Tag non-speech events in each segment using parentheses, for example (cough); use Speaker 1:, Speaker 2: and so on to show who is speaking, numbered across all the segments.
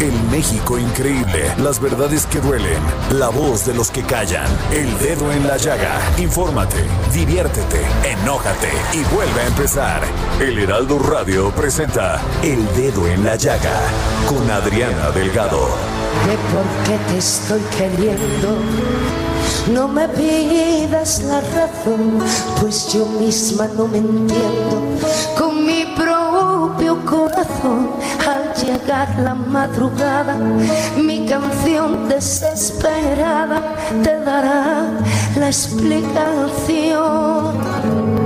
Speaker 1: El México increíble, las verdades que duelen, la voz de los que callan, el dedo en la llaga. Infórmate, diviértete, enójate y vuelve a empezar. El Heraldo Radio presenta El Dedo en la Llaga con Adriana Delgado.
Speaker 2: de por qué te estoy queriendo. No me pidas la razón, pues yo misma no me entiendo. Con mi propio corazón, llegar la madrugada, mi canción desesperada te dará la explicación.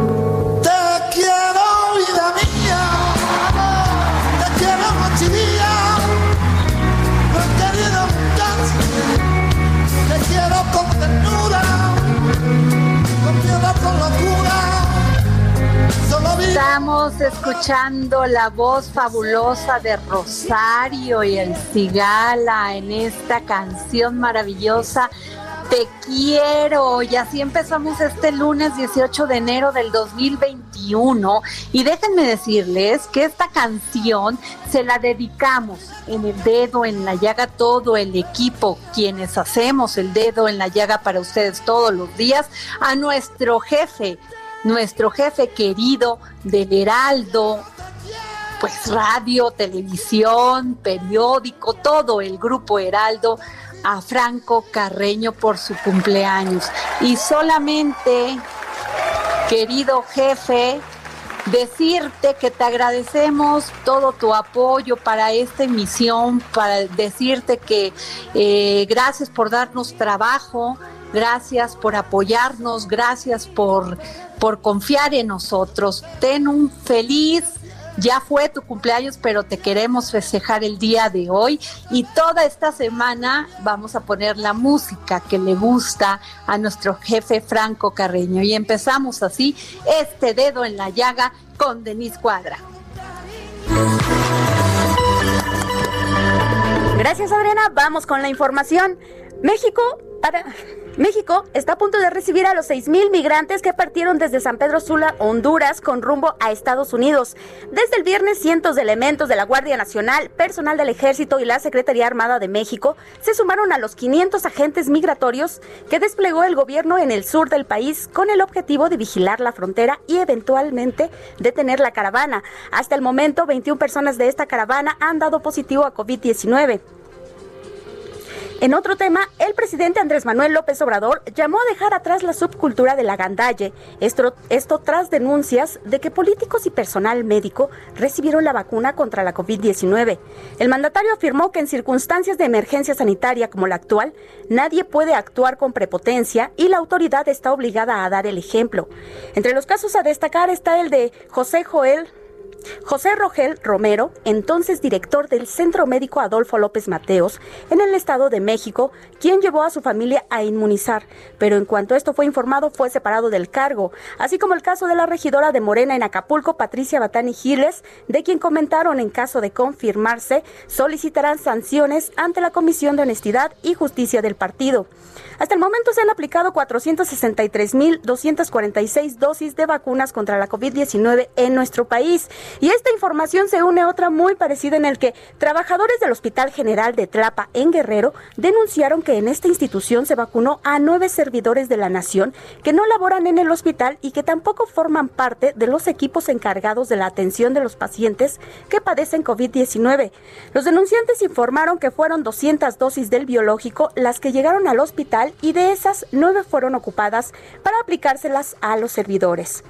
Speaker 3: Escuchando la voz fabulosa de Rosario y el Cigala en esta canción maravillosa. Te quiero. Y así empezamos este lunes 18 de enero del 2021. Y déjenme decirles que esta canción se la dedicamos en el dedo, en la llaga, todo el equipo, quienes hacemos el dedo en la llaga para ustedes todos los días, a nuestro jefe, nuestro jefe querido del Heraldo, pues radio, televisión, periódico, todo el grupo Heraldo, a Franco Carreño por su cumpleaños. Y solamente, querido jefe, decirte que te agradecemos todo tu apoyo para esta emisión, para decirte que eh, gracias por darnos trabajo, gracias por apoyarnos, gracias por, por confiar en nosotros. Ten un feliz ya fue tu cumpleaños, pero te queremos festejar el día de hoy y toda esta semana vamos a poner la música que le gusta a nuestro jefe Franco Carreño. Y empezamos así, este dedo en la llaga con Denise Cuadra.
Speaker 4: Gracias Adriana, vamos con la información. México, para... México está a punto de recibir a los 6.000 migrantes que partieron desde San Pedro Sula, Honduras, con rumbo a Estados Unidos. Desde el viernes, cientos de elementos de la Guardia Nacional, personal del Ejército y la Secretaría Armada de México se sumaron a los 500 agentes migratorios que desplegó el gobierno en el sur del país con el objetivo de vigilar la frontera y eventualmente detener la caravana. Hasta el momento, 21 personas de esta caravana han dado positivo a COVID-19. En otro tema, el presidente Andrés Manuel López Obrador llamó a dejar atrás la subcultura de la gandalle, esto, esto tras denuncias de que políticos y personal médico recibieron la vacuna contra la COVID-19. El mandatario afirmó que en circunstancias de emergencia sanitaria como la actual, nadie puede actuar con prepotencia y la autoridad está obligada a dar el ejemplo. Entre los casos a destacar está el de José Joel José Rogel Romero, entonces director del Centro Médico Adolfo López Mateos en el Estado de México, quien llevó a su familia a inmunizar, pero en cuanto esto fue informado fue separado del cargo, así como el caso de la regidora de Morena en Acapulco, Patricia Batani Giles, de quien comentaron en caso de confirmarse, solicitarán sanciones ante la Comisión de Honestidad y Justicia del partido. Hasta el momento se han aplicado 463.246 dosis de vacunas contra la COVID-19 en nuestro país Y esta información se une a otra muy parecida en el que trabajadores del Hospital General de Tlapa en Guerrero denunciaron que en esta institución se vacunó a nueve servidores de la nación que no laboran en el hospital y que tampoco forman parte de los equipos encargados de la atención de los pacientes que padecen COVID-19. Los denunciantes informaron que fueron 200 dosis del biológico las que llegaron al hospital y de esas nueve fueron ocupadas para aplicárselas a los servidores.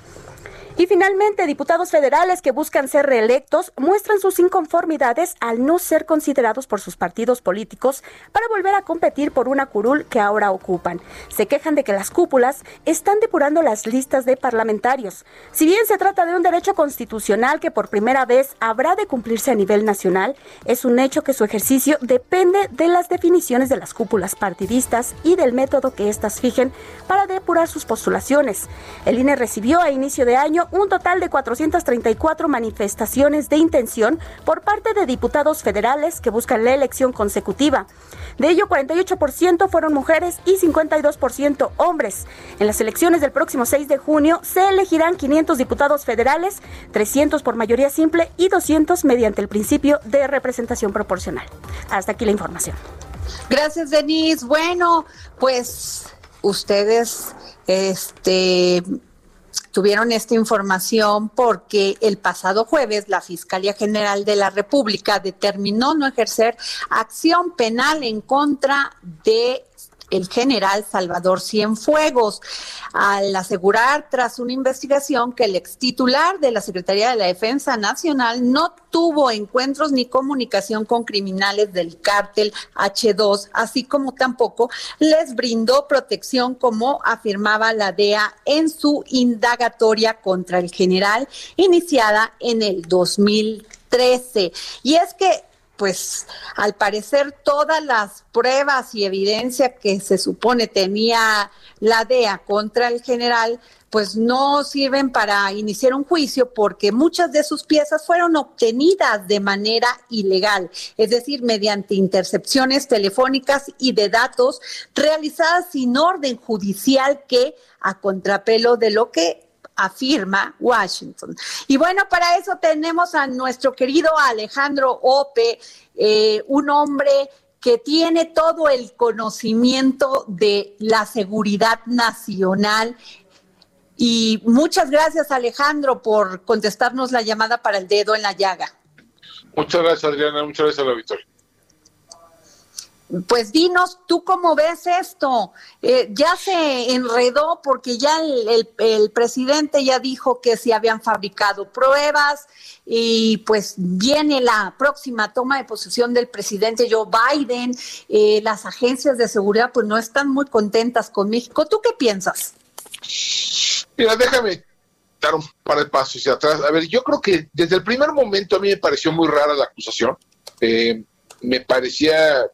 Speaker 4: Y finalmente, diputados federales que buscan ser reelectos muestran sus inconformidades al no ser considerados por sus partidos políticos para volver a competir por una curul que ahora ocupan. Se quejan de que las cúpulas están depurando las listas de parlamentarios. Si bien se trata de un derecho constitucional que por primera vez habrá de cumplirse a nivel nacional, es un hecho que su ejercicio depende de las definiciones de las cúpulas partidistas y del método que éstas fijen para depurar sus postulaciones. El INE recibió a inicio de año un total de 434 manifestaciones de intención por parte de diputados federales que buscan la elección consecutiva. De ello, 48% fueron mujeres y 52% hombres. En las elecciones del próximo 6 de junio se elegirán 500 diputados federales, 300 por mayoría simple y 200 mediante el principio de representación proporcional. Hasta aquí la información.
Speaker 3: Gracias, Denise. Bueno, pues ustedes este tuvieron esta información porque el pasado jueves la Fiscalía General de la República determinó no ejercer acción penal en contra de el general Salvador Cienfuegos, al asegurar tras una investigación que el ex titular de la Secretaría de la Defensa Nacional no tuvo encuentros ni comunicación con criminales del cártel H2, así como tampoco les brindó protección como afirmaba la DEA en su indagatoria contra el general iniciada en el 2013. Y es que pues al parecer todas las pruebas y evidencia que se supone tenía la DEA contra el general, pues no sirven para iniciar un juicio porque muchas de sus piezas fueron obtenidas de manera ilegal, es decir, mediante intercepciones telefónicas y de datos realizadas sin orden judicial que a contrapelo de lo que afirma Washington. Y bueno, para eso tenemos a nuestro querido Alejandro Ope, eh, un hombre que tiene todo el conocimiento de la seguridad nacional. Y muchas gracias Alejandro por contestarnos la llamada para el dedo en la llaga.
Speaker 5: Muchas gracias Adriana, muchas gracias a la Victoria.
Speaker 3: Pues dinos, ¿tú cómo ves esto? Eh, ya se enredó porque ya el, presidente ya dijo que se habían fabricado pruebas y pues viene la próxima toma de posesión del presidente Joe Biden. Eh, las agencias de seguridad pues no están muy contentas con México. ¿Tú qué piensas?
Speaker 5: Mira, déjame dar un par de pasos hacia atrás. A ver, yo creo que desde el primer momento a mí me pareció muy rara la acusación. Eh, me parecía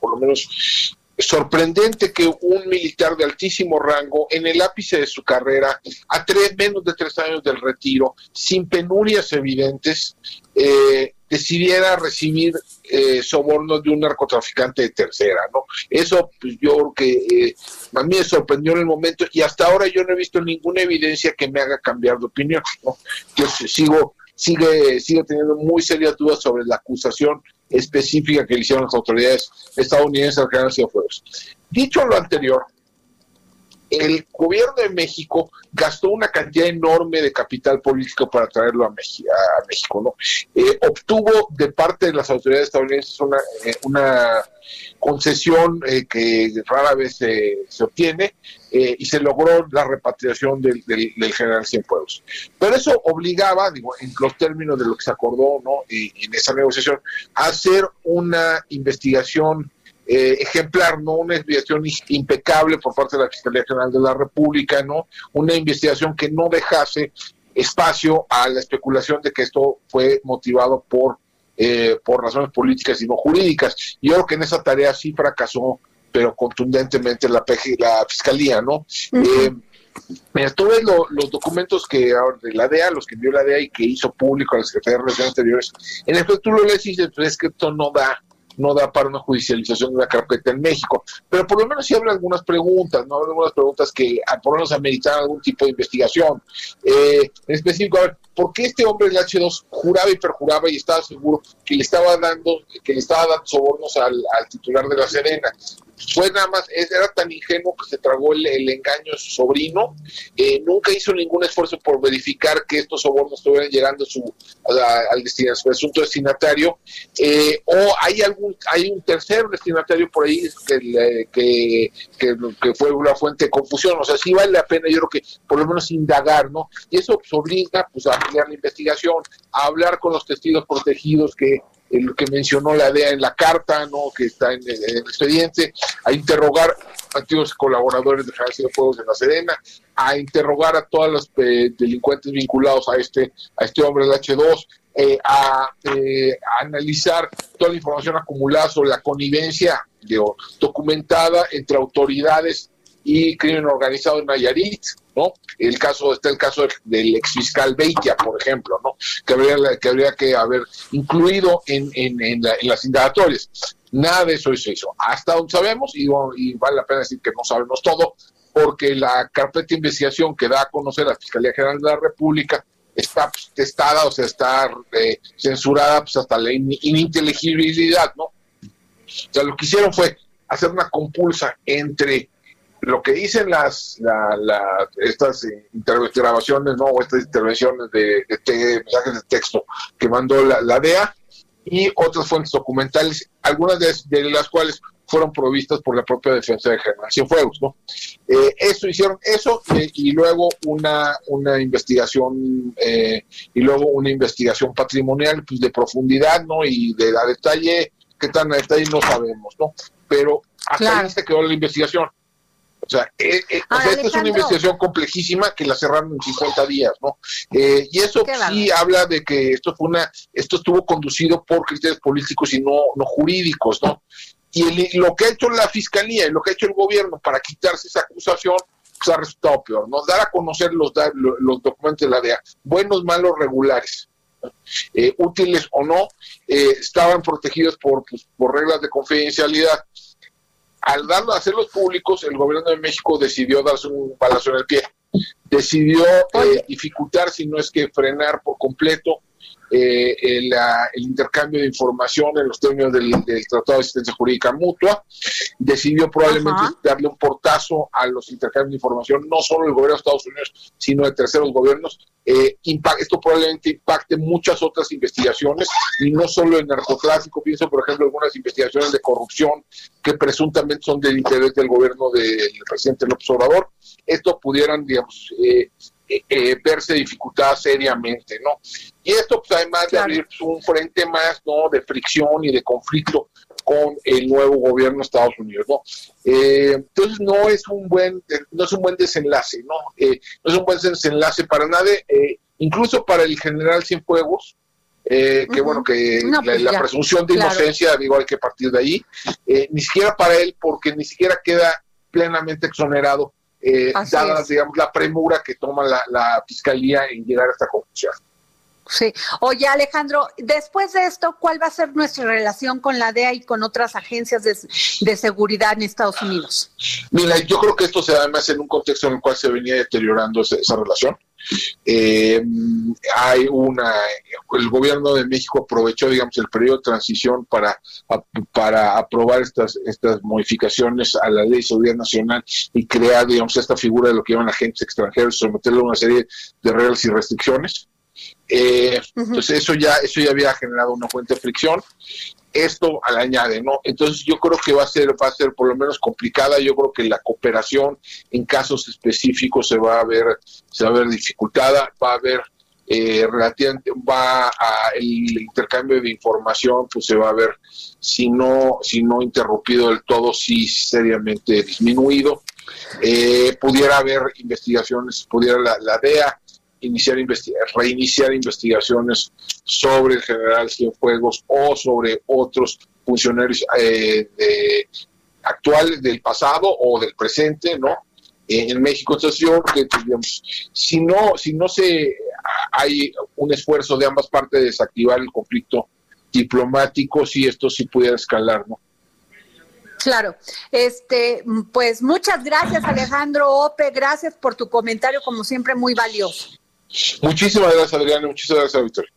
Speaker 5: por lo menos sorprendente que un militar de altísimo rango, en el ápice de su carrera, a tres, menos de tres años del retiro, sin penurias evidentes, eh, decidiera recibir eh, sobornos de un narcotraficante de tercera, ¿no? Eso, pues yo creo que eh, a mí me sorprendió en el momento y hasta ahora yo no he visto ninguna evidencia que me haga cambiar de opinión, ¿no? Yo sigo, sigue, sigo teniendo muy serias dudas sobre la acusación específica que hicieron las autoridades estadounidenses al general Cienfuegos. Dicho lo anterior, el gobierno de México gastó una cantidad enorme de capital político para traerlo a, México, ¿no? Eh, obtuvo de parte de las autoridades estadounidenses una, eh, una concesión eh, que rara vez se obtiene y se logró la repatriación del, general Cienfuegos. Pero eso obligaba, digo, en los términos de lo que se acordó ¿no? en esa negociación, a hacer una investigación eh, ejemplar, ¿no? Una investigación impecable por parte de la Fiscalía General de la República, ¿no? Una investigación que no dejase espacio a la especulación de que esto fue motivado por, eh, por razones políticas y no jurídicas. Yo creo que en esa tarea sí fracasó, pero contundentemente la, la Fiscalía, ¿no? Eh, mira, tú ves los documentos que de la DEA, los que envió la DEA y que hizo público a la Secretaría de Relaciones Exteriores, en efecto tú lo lees y dices, pues es que esto no da no da para una judicialización de una carpeta en México. Pero por lo menos sí abre algunas preguntas, ¿no? Algunas preguntas que ah, por lo menos ameritan algún tipo de investigación. Eh, en específico, a ver, ¿por qué este hombre del H2 juraba y perjuraba y estaba seguro que le estaba dando, que le estaba dando sobornos al, al titular de la Serena? Fue nada más, era tan ingenuo que se tragó el, engaño de su sobrino, eh, nunca hizo ningún esfuerzo por verificar que estos sobornos estuvieran llegando a su, al presunto destinatario, eh, o hay algún hay un tercer destinatario por ahí que, que, fue una fuente de confusión, o sea, sí vale la pena, yo creo que por lo menos indagar, ¿no? Y eso obliga pues, a ampliar la investigación, a hablar con los testigos protegidos que lo que mencionó la DEA en la carta, ¿no? que está en, el expediente, a interrogar antiguos colaboradores de Jalisco de Fuegos de la Serena, a interrogar a todos los eh, delincuentes vinculados a este, a este hombre del H2, eh, a, eh, a, analizar toda la información acumulada sobre la connivencia documentada entre autoridades y crimen organizado en Nayarit, ¿no? El caso, está el caso del ex fiscal Beitia, por ejemplo, ¿no? Que habría que, haber incluido en, en, las indagatorias. Nada de eso se hizo. Hasta donde sabemos, y, vale la pena decir que no sabemos todo, porque la carpeta de investigación que da a conocer la Fiscalía General de la República está pues, testada, o sea, está eh, censurada pues, hasta la ininteligibilidad, ¿no? O sea, lo que hicieron fue hacer una compulsa entre lo que dicen las estas grabaciones no o estas intervenciones de, mensajes de texto que mandó la, DEA y otras fuentes documentales algunas de, las cuales fueron provistas por la propia defensa de Germán Cienfuegos no eh, eso hicieron eso eh, y luego una una investigación eh, y luego una investigación patrimonial pues de profundidad no y de a detalle qué tan a detalle no sabemos no pero hasta ahí se quedó la investigación o sea, eh, eh, esta es una investigación complejísima que la cerraron en 50 días, ¿no? Eh, y eso sí habla de que esto fue una, esto estuvo conducido por criterios políticos y no, no jurídicos, ¿no? Y lo que ha hecho la fiscalía y lo que ha hecho el gobierno para quitarse esa acusación, pues ha resultado peor, ¿no? Dar a conocer los, los documentos de la DEA, buenos, malos, regulares. útiles o no, estaban protegidos por, pues, por reglas de confidencialidad al darlo a hacerlos públicos, el gobierno de México decidió darse un balazo en el pie. Decidió eh, dificultar, si no es que frenar por completo, eh, el, intercambio de información en los términos del, Tratado de Asistencia Jurídica Mutua. Decidió probablemente darle un portazo a los intercambios de información, no solo del gobierno de Estados Unidos, sino de terceros gobiernos. Eh, esto probablemente impacte muchas otras investigaciones y no solo el narcotráfico. Pienso, por ejemplo, algunas investigaciones de corrupción que presuntamente son del interés del gobierno del presidente López Obrador. Esto pudieran, digamos, eh, eh, eh, verse dificultada seriamente, ¿no? Y esto, pues, además de abrir un frente más, ¿no? De fricción y de conflicto con el nuevo gobierno de Estados Unidos, ¿no? Eh, entonces no es un buen, no es un buen desenlace, ¿no? no es un buen desenlace para nadie, incluso para el general Cienfuegos, eh, que bueno, que pues la, presunción de inocencia, digo, hay que partir de ahí, ni siquiera para él, porque ni siquiera queda plenamente exonerado eh, dada, digamos, la premura que toma la, fiscalía en llegar a esta conclusión.
Speaker 3: Sí. Oye, Alejandro, después de esto, ¿cuál va a ser nuestra relación con la DEA y con otras agencias de, seguridad en Estados Unidos?
Speaker 5: Mira, yo creo que esto se da además en un contexto en el cual se venía deteriorando esa relación. Eh, hay una, el gobierno de México aprovechó, digamos, el periodo de transición para, para aprobar estas, estas modificaciones a la ley de seguridad nacional y crear, digamos, esta figura de lo que llaman agentes extranjeros, someterlo a una serie de reglas y restricciones. Eh, Entonces eso ya, eso ya había generado una fuente de fricción esto al añade, ¿no? Entonces yo creo que va a ser, va a ser por lo menos complicada, yo creo que la cooperación en casos específicos se va a ver, se va a ver dificultada, va a haber eh, relativamente, va a el intercambio de información, pues se va a ver, si no, si no interrumpido del todo, sí seriamente disminuido. Eh, pudiera haber investigaciones, pudiera la, la DEA iniciar reiniciar investigaciones sobre el general Cienfuegos o sobre otros funcionarios eh, de, actuales del pasado o del presente, ¿no? En México, entonces yo que digamos, si no, si no se hay un esfuerzo de ambas partes de desactivar el conflicto diplomático si esto sí pudiera escalar, ¿no?
Speaker 3: Claro, este, pues muchas gracias Alejandro Ope, gracias por tu comentario, como siempre, muy valioso.
Speaker 5: Muchísimas gracias, Adriana, muchísimas gracias, Victoria.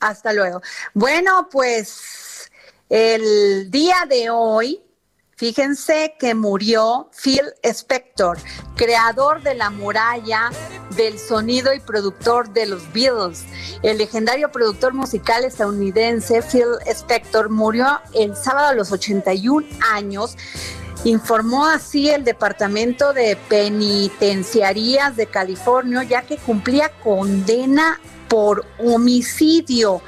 Speaker 3: Hasta luego. Bueno, pues el día de hoy Fíjense que murió Phil Spector, creador de la muralla, del sonido y productor de los Beatles. El legendario productor musical estadounidense Phil Spector murió el sábado a los 81 años. Informó así el Departamento de Penitenciarías de California, ya que cumplía condena por homicidio.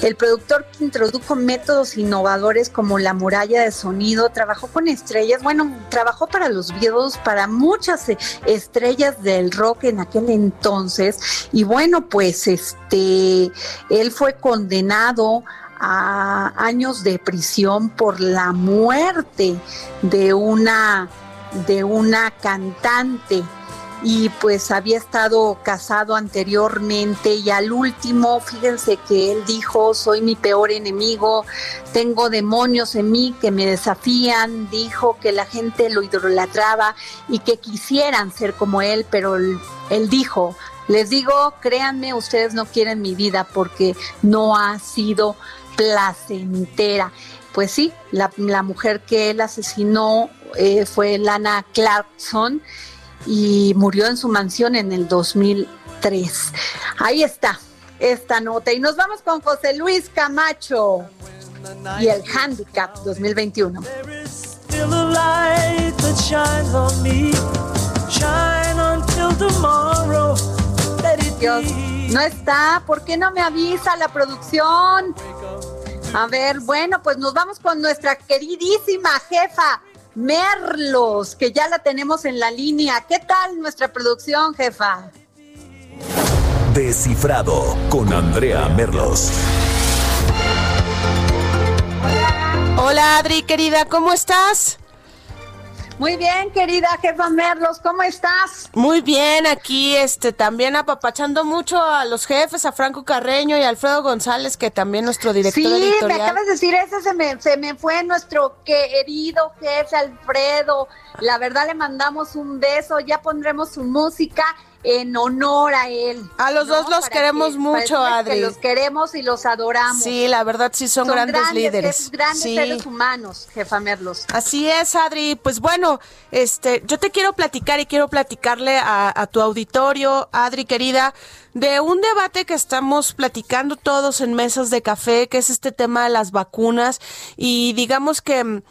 Speaker 3: El productor que introdujo métodos innovadores como la muralla de sonido, trabajó con estrellas, bueno, trabajó para los Beatles, para muchas eh, estrellas del rock en aquel entonces. Y bueno, pues este, él fue condenado a años de prisión por la muerte de una de una cantante. Y pues había estado casado anteriormente y al último, fíjense que él dijo, soy mi peor enemigo, tengo demonios en mí que me desafían, dijo que la gente lo idolatraba y que quisieran ser como él, pero él, dijo, les digo, créanme, ustedes no quieren mi vida porque no ha sido placentera. Pues sí, la, mujer que él asesinó eh, fue Lana Clarkson y murió en su mansión en el 2003. Ahí está esta nota. Y nos vamos con José Luis Camacho y el Handicap 2021. Dios, no está. ¿Por qué no me avisa la producción? A ver, bueno, pues nos vamos con nuestra queridísima jefa, Merlos, que ya la tenemos en la línea. ¿Qué tal nuestra producción, jefa?
Speaker 1: Descifrado con Andrea Merlos.
Speaker 6: Hola Adri, querida, ¿cómo estás?
Speaker 3: Muy bien, querida jefa Merlos, ¿cómo estás?
Speaker 6: Muy bien, aquí este también apapachando mucho a los jefes, a Franco Carreño y a Alfredo González, que también nuestro director
Speaker 3: sí, me acabas de decir, ese se me, se me fue nuestro querido jefe Alfredo. La verdad le mandamos un beso, ya pondremos su música en honor a él.
Speaker 6: A los dos los queremos mucho, Adri.
Speaker 3: los queremos y los adoramos.
Speaker 6: Sí, la verdad sí son, grandes, líderes.
Speaker 3: grandes seres humanos, jefa Merlos.
Speaker 6: Así es, Adri. Pues bueno, este, yo te quiero platicar y quiero platicarle a, a tu auditorio, Adri querida, de un debate que estamos platicando todos en mesas de café, que es este tema de las vacunas y digamos que mm,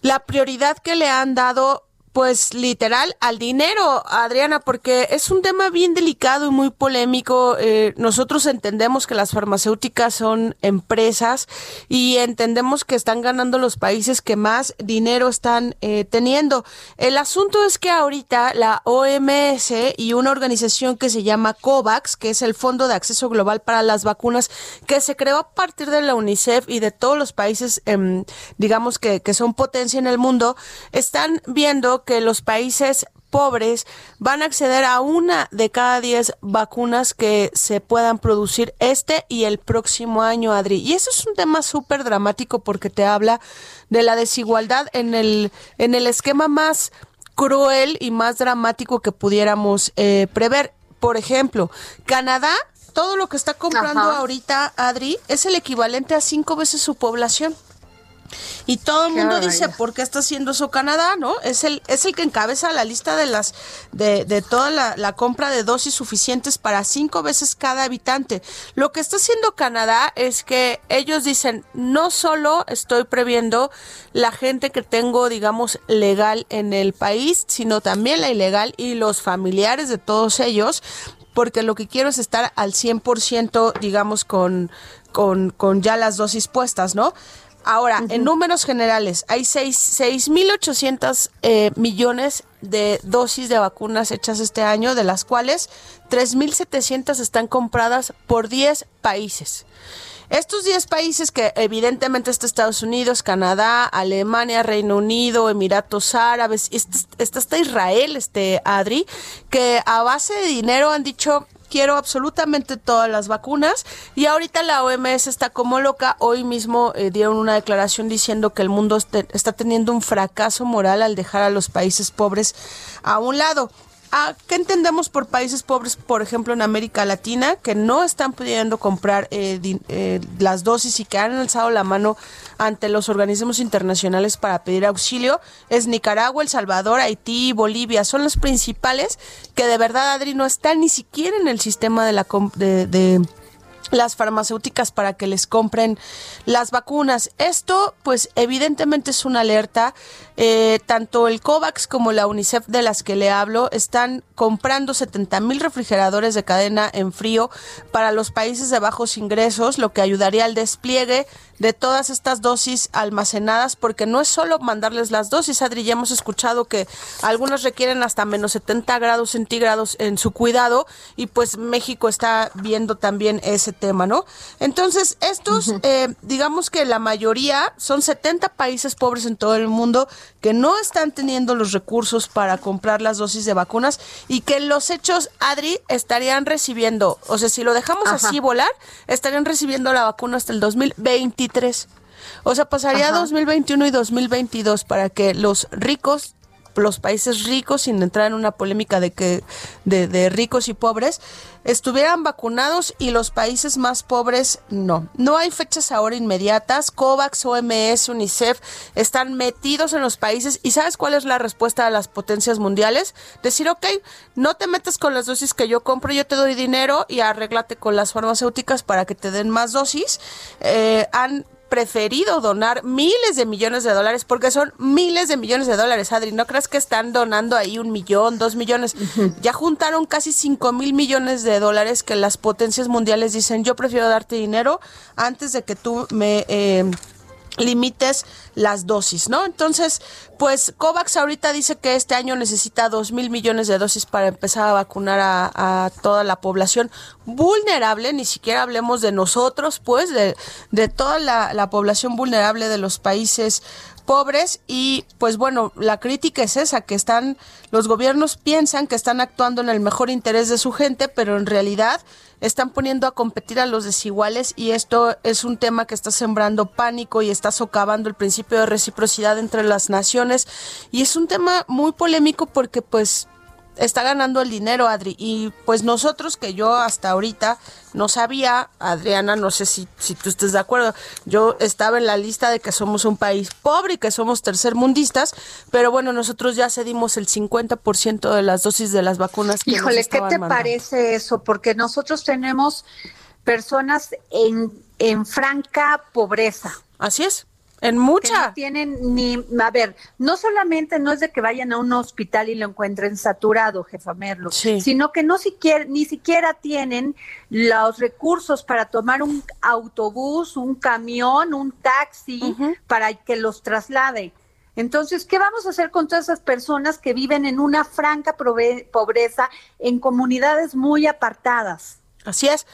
Speaker 6: la prioridad que le han dado pues literal al dinero, Adriana, porque es un tema bien delicado y muy polémico. Eh, nosotros entendemos que las farmacéuticas son empresas y entendemos que están ganando los países que más dinero están eh, teniendo. El asunto es que ahorita la OMS y una organización que se llama COVAX, que es el Fondo de Acceso Global para las Vacunas, que se creó a partir de la UNICEF y de todos los países, em, digamos que, que son potencia en el mundo, están viendo que los países pobres van a acceder a una de cada diez vacunas que se puedan producir este y el próximo año, Adri. Y eso es un tema súper dramático porque te habla de la desigualdad en el, en el esquema más cruel y más dramático que pudiéramos eh, prever. Por ejemplo, Canadá, todo lo que está comprando ahorita, Adri, es el equivalente a cinco veces su población. Y todo el mundo dice, ¿por qué está haciendo eso Canadá? ¿No? Es el, es el que encabeza la lista de las, de, de toda la, la, compra de dosis suficientes para cinco veces cada habitante. Lo que está haciendo Canadá es que ellos dicen, no solo estoy previendo la gente que tengo, digamos, legal en el país, sino también la ilegal y los familiares de todos ellos, porque lo que quiero es estar al 100%, digamos, con, con, con ya las dosis puestas, ¿no? Ahora, en números generales, hay 6.800 eh, millones de dosis de vacunas hechas este año, de las cuales 3.700 están compradas por 10 países. Estos 10 países que evidentemente está Estados Unidos, Canadá, Alemania, Reino Unido, Emiratos Árabes, está, está Israel, este Adri, que a base de dinero han dicho quiero absolutamente todas las vacunas y ahorita la OMS está como loca. Hoy mismo eh, dieron una declaración diciendo que el mundo está teniendo un fracaso moral al dejar a los países pobres a un lado. ¿Qué entendemos por países pobres, por ejemplo, en América Latina, que no están pudiendo comprar eh, eh, las dosis y que han alzado la mano ante los organismos internacionales para pedir auxilio? Es Nicaragua, El Salvador, Haití, Bolivia. Son los principales que de verdad, Adri, no están ni siquiera en el sistema de la... de las farmacéuticas para que les compren las vacunas. Esto, pues, evidentemente es una alerta. Eh, tanto el COVAX como la UNICEF de las que le hablo están comprando 70 mil refrigeradores de cadena en frío para los países de bajos ingresos, lo que ayudaría al despliegue de todas estas dosis almacenadas, porque no es solo mandarles las dosis, Adri, ya hemos escuchado que algunas requieren hasta menos 70 grados centígrados en su cuidado y pues México está viendo también ese tema, ¿no? Entonces, estos, eh, digamos que la mayoría son 70 países pobres en todo el mundo que no están teniendo los recursos para comprar las dosis de vacunas y que los hechos, Adri, estarían recibiendo, o sea, si lo dejamos así volar, estarían recibiendo la vacuna hasta el 2023. O sea, pasaría 2021 y 2022 para que los ricos los países ricos, sin entrar en una polémica de que de, de, ricos y pobres, estuvieran vacunados y los países más pobres no. No hay fechas ahora inmediatas. COVAX, OMS, UNICEF están metidos en los países y ¿sabes cuál es la respuesta de las potencias mundiales? Decir, ok, no te metes con las dosis que yo compro, yo te doy dinero y arréglate con las farmacéuticas para que te den más dosis. Eh, han preferido donar miles de millones de dólares, porque son miles de millones de dólares, Adri. No creas que están donando ahí un millón, dos millones. Ya juntaron casi cinco mil millones de dólares que las potencias mundiales dicen, yo prefiero darte dinero antes de que tú me... Eh, limites las dosis, ¿no? Entonces, pues COVAX ahorita dice que este año necesita dos mil millones de dosis para empezar a vacunar a, toda la población vulnerable, ni siquiera hablemos de nosotros, pues, de, de toda la población vulnerable de los países pobres y pues bueno, la crítica es esa, que están, los gobiernos piensan que están actuando en el mejor interés de su gente, pero en realidad están poniendo a competir a los desiguales y esto es un tema que está sembrando pánico y está socavando el principio de reciprocidad entre las naciones. Y es un tema muy polémico porque pues está ganando el dinero, Adri. Y pues nosotros, que yo hasta ahorita no sabía, Adriana, no sé si, si tú estés de acuerdo, yo estaba en la lista de que somos un país pobre y que somos tercermundistas, pero bueno, nosotros ya cedimos el 50% de las dosis de las vacunas. Que
Speaker 3: Híjole, ¿qué te parece eso? Porque nosotros tenemos personas en, en franca pobreza.
Speaker 6: Así es. En mucha.
Speaker 3: no tienen ni, a ver, no solamente no es de que vayan a un hospital y lo encuentren saturado, jefa Merlo, sino que no siquiera, ni siquiera tienen los recursos para tomar un autobús, un camión, un taxi, para que los traslade. Entonces, ¿qué vamos a hacer con todas esas personas que viven en una franca pobreza en comunidades muy apartadas?
Speaker 6: Así es.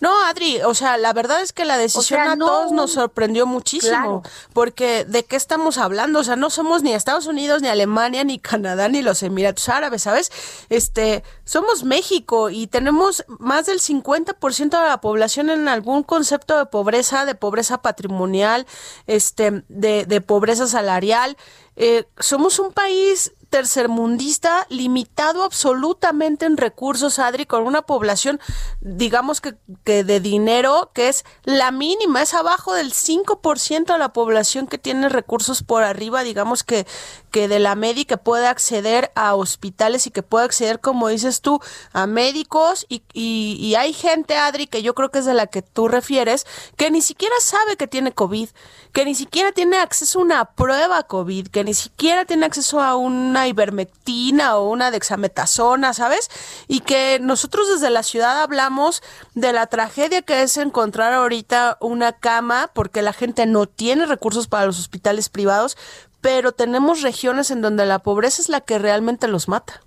Speaker 6: No, Adri, o sea, la verdad es que la decisión a todos nos sorprendió muchísimo, porque ¿de qué estamos hablando? O sea, no somos ni Estados Unidos, ni Alemania, ni Canadá, ni los Emiratos Árabes, ¿sabes? Este, somos México y tenemos más del 50% de la población en algún concepto de pobreza, de pobreza patrimonial, este, de, de pobreza salarial. Eh, somos un país tercermundista limitado absolutamente en recursos, Adri, con una población, digamos que, que, de dinero que es la mínima, es abajo del 5% de la población que tiene recursos por arriba, digamos que, que de la media que puede acceder a hospitales y que puede acceder, como dices tú, a médicos. Y, y, y hay gente, Adri, que yo creo que es de la que tú refieres, que ni siquiera sabe que tiene COVID, que ni siquiera tiene acceso a una prueba COVID, que ni siquiera tiene acceso a una ivermectina o una dexametasona, ¿sabes? Y que nosotros desde la ciudad hablamos de la tragedia que es encontrar ahorita una cama porque la gente no tiene recursos para los hospitales privados, pero tenemos regiones en donde la pobreza es la que realmente los mata.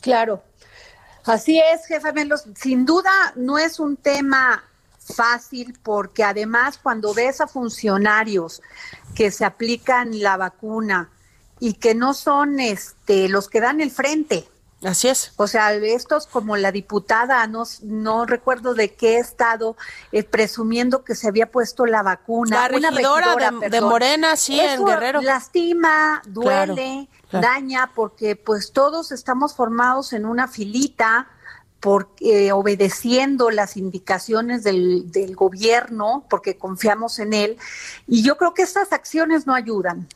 Speaker 3: Claro. Así es, jefe Melos. Sin duda no es un tema fácil porque además cuando ves a funcionarios que se aplican la vacuna y que no son este los que dan el frente,
Speaker 6: Así es.
Speaker 3: O sea, estos como la diputada, no, no recuerdo de qué estado, eh, presumiendo que se había puesto la vacuna.
Speaker 6: La regidora, de, Morena, sí, en Guerrero.
Speaker 3: Lastima, duele, daña, porque pues todos estamos formados en una filita, porque obedeciendo las indicaciones del, del gobierno, porque confiamos en él. Y yo creo que estas acciones no ayudan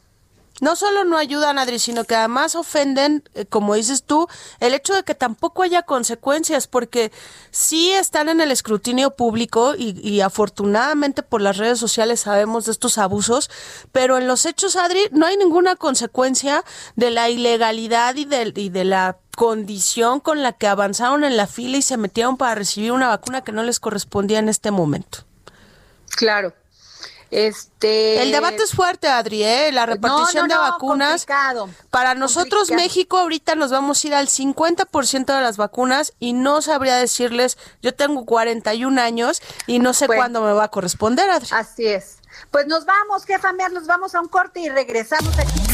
Speaker 6: no solo no ayudan, Adri, sino que además ofenden, eh, como dices tú, el hecho de que tampoco haya consecuencias, porque sí están en el escrutinio público y, afortunadamente por las redes sociales sabemos de estos abusos, pero en los hechos, Adri, no hay ninguna consecuencia de la ilegalidad y de, y de la condición con la que avanzaron en la fila y se metieron para recibir una vacuna que no les correspondía en este momento.
Speaker 3: Claro, este,
Speaker 6: el debate es fuerte, Adri, ¿eh? la repartición de vacunas. Para nosotros, México, ahorita nos vamos a ir al 50% de las vacunas y no sabría decirles, yo tengo 41 años y no sé cuándo me va a corresponder, Adri.
Speaker 3: Así es. Pues nos vamos, jefa Mer, nos vamos a un corte y regresamos aquí.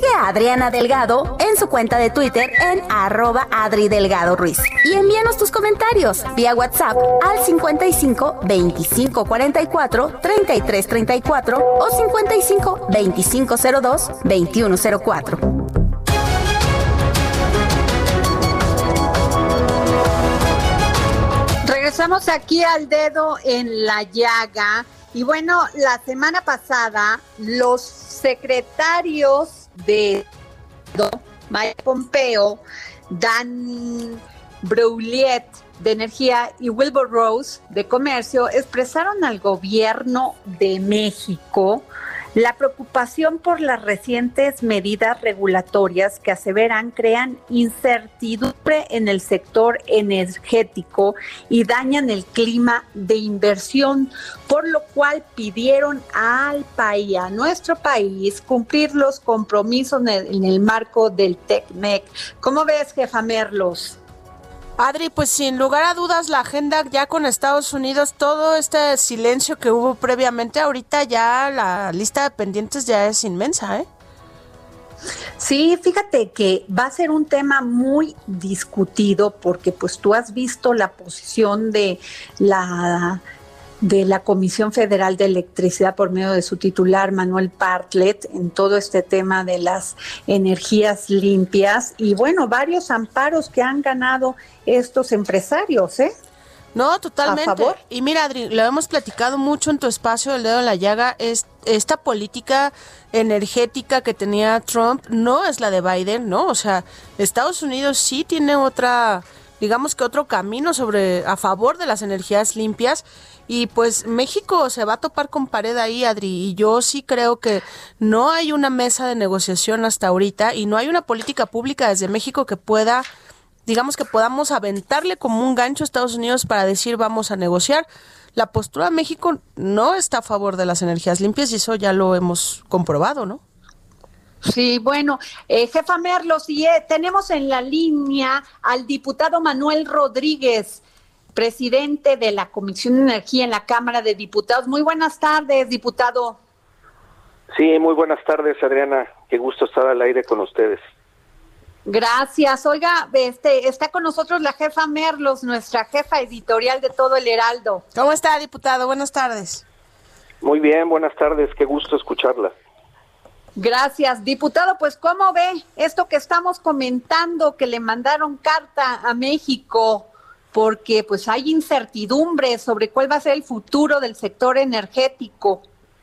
Speaker 4: Sigue a Adriana Delgado en su cuenta de Twitter en arroba Adri Delgado Ruiz. Y envíanos tus comentarios vía WhatsApp al 55 25 44 33 34 o 55 25 02 21 04.
Speaker 3: Regresamos aquí al dedo en la llaga. Y bueno, la semana pasada los secretarios de Mike Pompeo, Dan Brouillet de Energía y Wilbur Rose de Comercio expresaron al gobierno de México la preocupación por las recientes medidas regulatorias que aseveran crean incertidumbre en el sector energético y dañan el clima de inversión, por lo cual pidieron al país, a nuestro país, cumplir los compromisos en el, marco del TECMEC. ¿Cómo ves, jefa Merlos?
Speaker 6: Adri, pues sin lugar a dudas la agenda ya con Estados Unidos, todo este silencio que hubo previamente, ahorita ya la lista de pendientes ya es inmensa, ¿eh?
Speaker 3: Sí, fíjate que va a ser un tema muy discutido porque pues tú has visto la posición de la de la Comisión Federal de Electricidad por medio de su titular Manuel Bartlett en todo este tema de las energías limpias y bueno, varios amparos que han ganado estos empresarios, ¿eh?
Speaker 6: No, totalmente. Y mira, Adri, lo hemos platicado mucho en tu espacio del dedo en la llaga, es esta política energética que tenía Trump no es la de Biden, ¿no? O sea, Estados Unidos sí tiene otra digamos que otro camino sobre a favor de las energías limpias y pues México se va a topar con pared ahí, Adri, y yo sí creo que no hay una mesa de negociación hasta ahorita y no hay una política pública desde México que pueda, digamos que podamos aventarle como un gancho a Estados Unidos para decir vamos a negociar. La postura de México no está a favor de las energías limpias y eso ya lo hemos comprobado, ¿no?
Speaker 3: Sí, bueno, eh, jefa Merlos, y eh, tenemos en la línea al diputado Manuel Rodríguez presidente de la Comisión de Energía en la Cámara de Diputados. Muy buenas tardes, diputado.
Speaker 7: Sí, muy buenas tardes, Adriana. Qué gusto estar al aire con ustedes.
Speaker 3: Gracias. Oiga, este, está con nosotros la jefa Merlos, nuestra jefa editorial de todo el Heraldo.
Speaker 6: ¿Cómo está, diputado? Buenas tardes.
Speaker 7: Muy bien, buenas tardes. Qué gusto escucharla.
Speaker 3: Gracias, diputado. Pues, ¿cómo ve esto que estamos comentando, que le mandaron carta a México porque pues hay incertidumbre sobre cuál va a ser el futuro del sector energético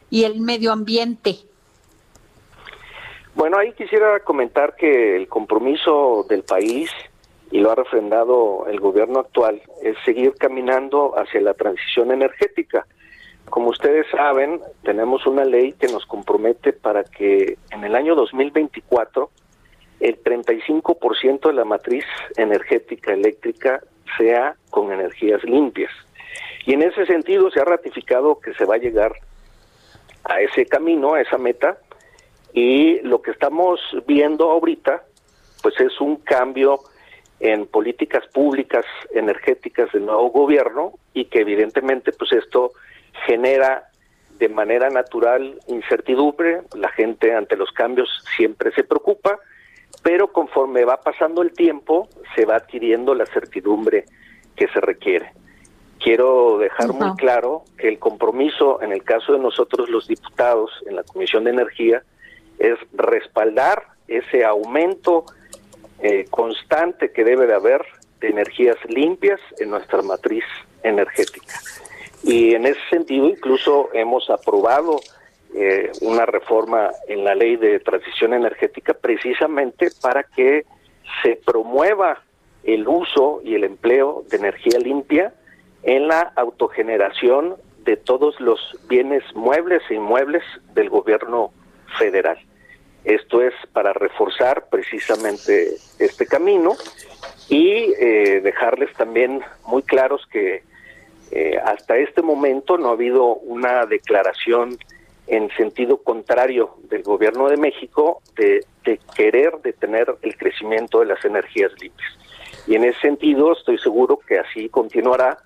Speaker 3: y el medio ambiente.
Speaker 7: Bueno, ahí quisiera comentar que el compromiso del país, y lo ha refrendado el gobierno actual, es seguir caminando hacia la transición energética. Como ustedes saben, tenemos una ley que nos compromete para que en el año 2024 el 35% de la matriz energética eléctrica sea con energías limpias. Y en ese sentido se ha ratificado que se va a llegar a ese camino, a esa meta, y lo que estamos viendo ahorita, pues es un cambio en políticas públicas energéticas del nuevo gobierno y que evidentemente pues esto genera de manera natural incertidumbre, la gente ante los cambios siempre se preocupa, pero conforme va pasando el tiempo se va adquiriendo la certidumbre que se requiere. Quiero dejar muy claro que el compromiso en el caso de nosotros los diputados en la Comisión de Energía es respaldar ese aumento eh, constante que debe de haber de energías limpias en nuestra matriz energética. Y en ese sentido incluso hemos aprobado eh, una reforma en la ley de transición energética precisamente para que se promueva el uso y el empleo de energía limpia en la autogeneración de todos los bienes muebles e inmuebles del gobierno federal. Esto es para reforzar precisamente este camino y eh, dejarles también muy claros que eh, hasta este momento no ha habido una declaración en sentido contrario del gobierno de México de, querer detener el crecimiento de las energías limpias. Y en ese sentido estoy seguro que así continuará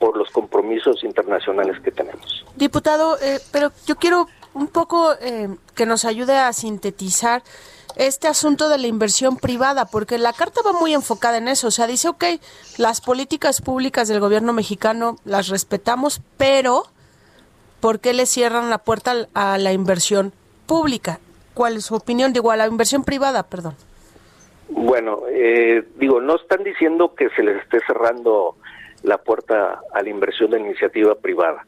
Speaker 7: por los compromisos internacionales que tenemos.
Speaker 6: Diputado, eh, pero yo quiero un poco eh, que nos ayude a sintetizar este asunto de la inversión privada, porque la carta va muy enfocada en eso. O sea, dice, ok, las políticas públicas del gobierno mexicano las respetamos, pero ¿por qué le cierran la puerta a la inversión pública? ¿Cuál es su opinión? Digo, a la inversión privada, perdón.
Speaker 7: Bueno, eh, digo, no están diciendo que se les esté cerrando la puerta a la inversión de iniciativa privada.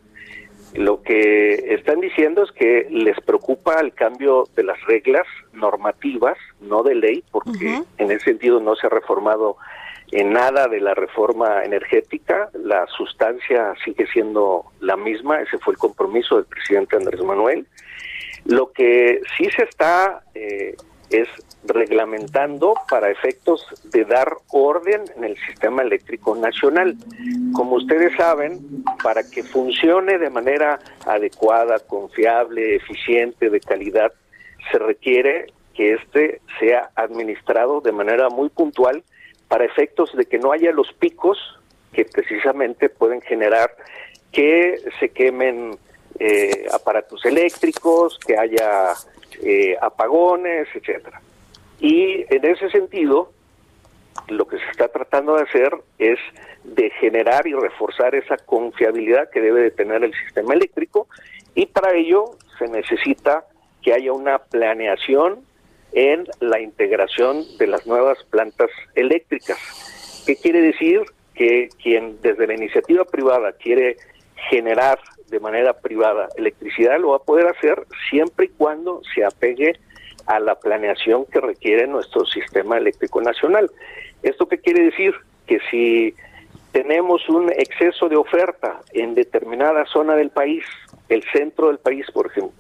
Speaker 7: Lo que están diciendo es que les preocupa el cambio de las reglas normativas, no de ley, porque en ese sentido no se ha reformado en nada de la reforma energética, la sustancia sigue siendo la misma, ese fue el compromiso del presidente Andrés Manuel. Lo que sí se está eh, es reglamentando para efectos de dar orden en el sistema eléctrico nacional. Como ustedes saben, para que funcione de manera adecuada, confiable, eficiente, de calidad, se requiere que éste sea administrado de manera muy puntual para efectos de que no haya los picos que precisamente pueden generar que se quemen eh, aparatos eléctricos, que haya eh, apagones, etcétera. Y en ese sentido, lo que se está tratando de hacer es de generar y reforzar esa confiabilidad que debe de tener el sistema eléctrico y para ello se necesita que haya una planeación en la integración de las nuevas plantas eléctricas. ¿Qué quiere decir? Que quien desde la iniciativa privada quiere generar de manera privada electricidad lo va a poder hacer siempre y cuando se apegue a la planeación que requiere nuestro sistema eléctrico nacional. ¿Esto qué quiere decir? Que si tenemos un exceso de oferta en determinada zona del país, el centro del país, por ejemplo,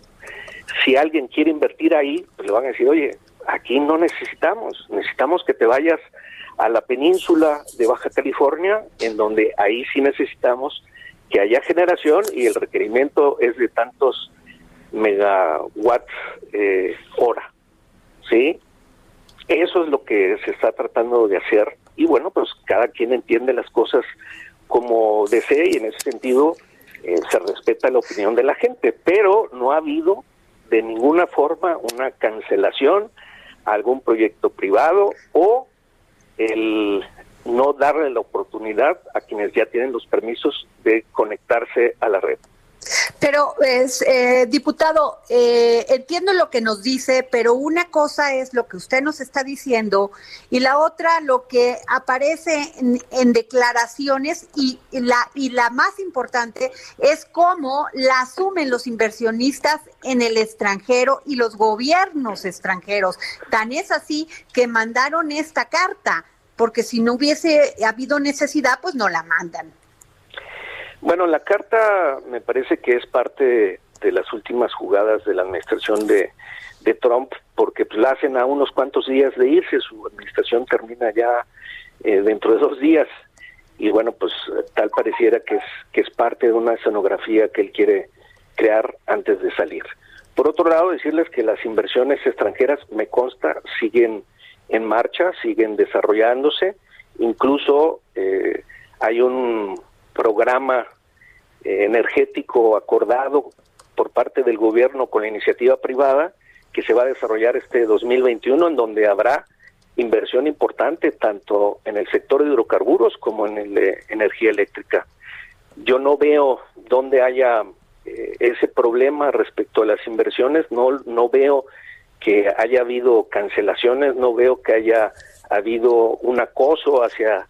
Speaker 7: si alguien quiere invertir ahí, pues le van a decir, oye, aquí no necesitamos, necesitamos que te vayas a la península de Baja California, en donde ahí sí necesitamos que haya generación y el requerimiento es de tantos megawatts eh, hora. ¿Sí? Eso es lo que se está tratando de hacer y bueno, pues cada quien entiende las cosas como desee y en ese sentido eh, se respeta la opinión de la gente, pero no ha habido de ninguna forma una cancelación algún proyecto privado o el no darle la oportunidad a quienes ya tienen los permisos de conectarse a la red.
Speaker 3: Pero, es, eh, diputado, eh, entiendo lo que nos dice, pero una cosa es lo que usted nos está diciendo y la otra lo que aparece en, declaraciones y la, y la más importante es cómo la asumen los inversionistas en el extranjero y los gobiernos extranjeros. Tan es así que mandaron esta carta porque si no hubiese habido necesidad, pues no la mandan.
Speaker 7: Bueno, la carta me parece que es parte de las últimas jugadas de la administración de, Trump, porque pues, la hacen a unos cuantos días de irse, su administración termina ya eh, dentro de dos días y bueno, pues tal pareciera que es que es parte de una escenografía que él quiere crear antes de salir. Por otro lado, decirles que las inversiones extranjeras, me consta, siguen en marcha, siguen desarrollándose, incluso eh, hay un programa eh, energético acordado por parte del gobierno con la iniciativa privada que se va a desarrollar este 2021 en donde habrá inversión importante tanto en el sector de hidrocarburos como en el de energía eléctrica. Yo no veo dónde haya eh, ese problema respecto a las inversiones, no, no veo que haya habido cancelaciones, no veo que haya habido un acoso hacia.